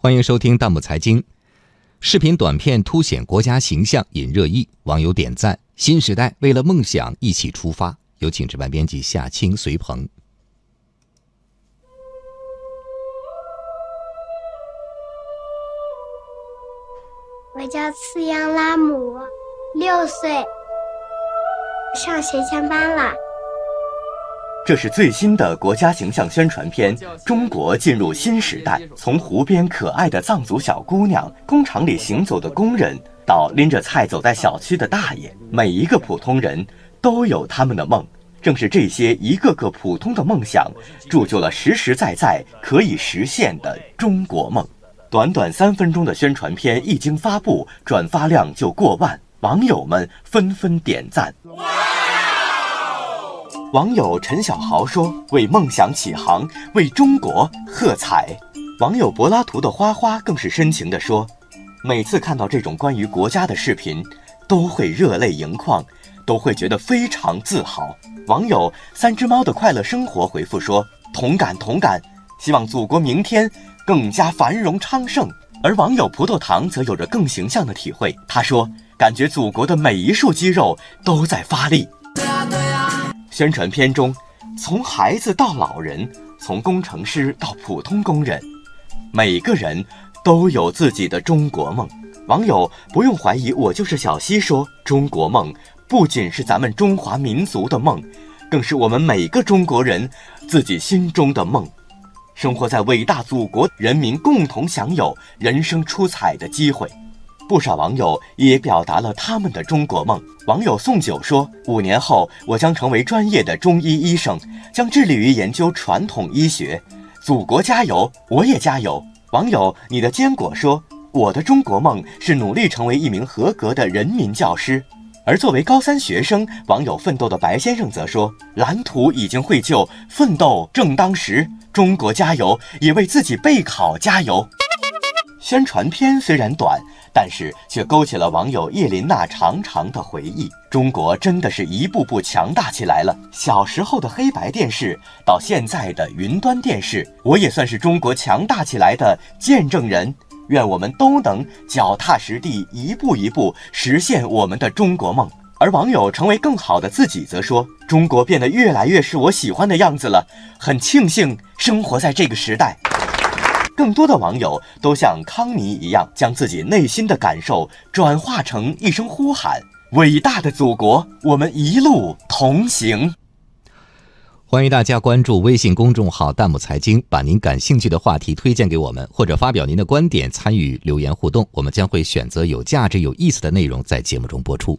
欢迎收听《弹幕财经》。视频短片凸显国家形象，引热议，网友点赞。新时代为了梦想一起出发。有请值班编辑夏青、随鹏。我叫次央拉姆，六岁，上学前班了。这是最新的国家形象宣传片《中国进入新时代》。从湖边可爱的藏族小姑娘，工厂里行走的工人，到拎着菜走在小区的大爷，每一个普通人都有他们的梦。正是这些一个个普通的梦想，铸就了实实在在可以实现的中国梦。短短三分钟的宣传片一经发布，转发量就过万，网友们纷纷点赞。网友陈小豪说：“为梦想起航，为中国喝彩。”网友柏拉图的花花更是深情地说：“每次看到这种关于国家的视频，都会热泪盈眶，都会觉得非常自豪。”网友三只猫的快乐生活回复说：“同感同感，希望祖国明天更加繁荣昌盛。”而网友葡萄糖则有着更形象的体会，他说：“感觉祖国的每一束肌肉都在发力。”宣传片中，从孩子到老人，从工程师到普通工人，每个人都有自己的中国梦。网友不用怀疑，我就是小溪说：“中国梦不仅是咱们中华民族的梦，更是我们每个中国人自己心中的梦。生活在伟大祖国，人民共同享有人生出彩的机会。”不少网友也表达了他们的中国梦。网友宋九说：“五年后，我将成为专业的中医医生，将致力于研究传统医学。祖国加油，我也加油。”网友你的坚果说：“我的中国梦是努力成为一名合格的人民教师。”而作为高三学生，网友奋斗的白先生则说：“蓝图已经绘就，奋斗正当时。中国加油，也为自己备考加油。”宣传片虽然短。但是却勾起了网友叶琳娜长长的回忆。中国真的是一步步强大起来了。小时候的黑白电视，到现在的云端电视，我也算是中国强大起来的见证人。愿我们都能脚踏实地，一步一步实现我们的中国梦。而网友成为更好的自己则说：“中国变得越来越是我喜欢的样子了，很庆幸生活在这个时代。”更多的网友都像康妮一样，将自己内心的感受转化成一声呼喊：“伟大的祖国，我们一路同行！”欢迎大家关注微信公众号“弹幕财经”，把您感兴趣的话题推荐给我们，或者发表您的观点，参与留言互动，我们将会选择有价值、有意思的内容在节目中播出。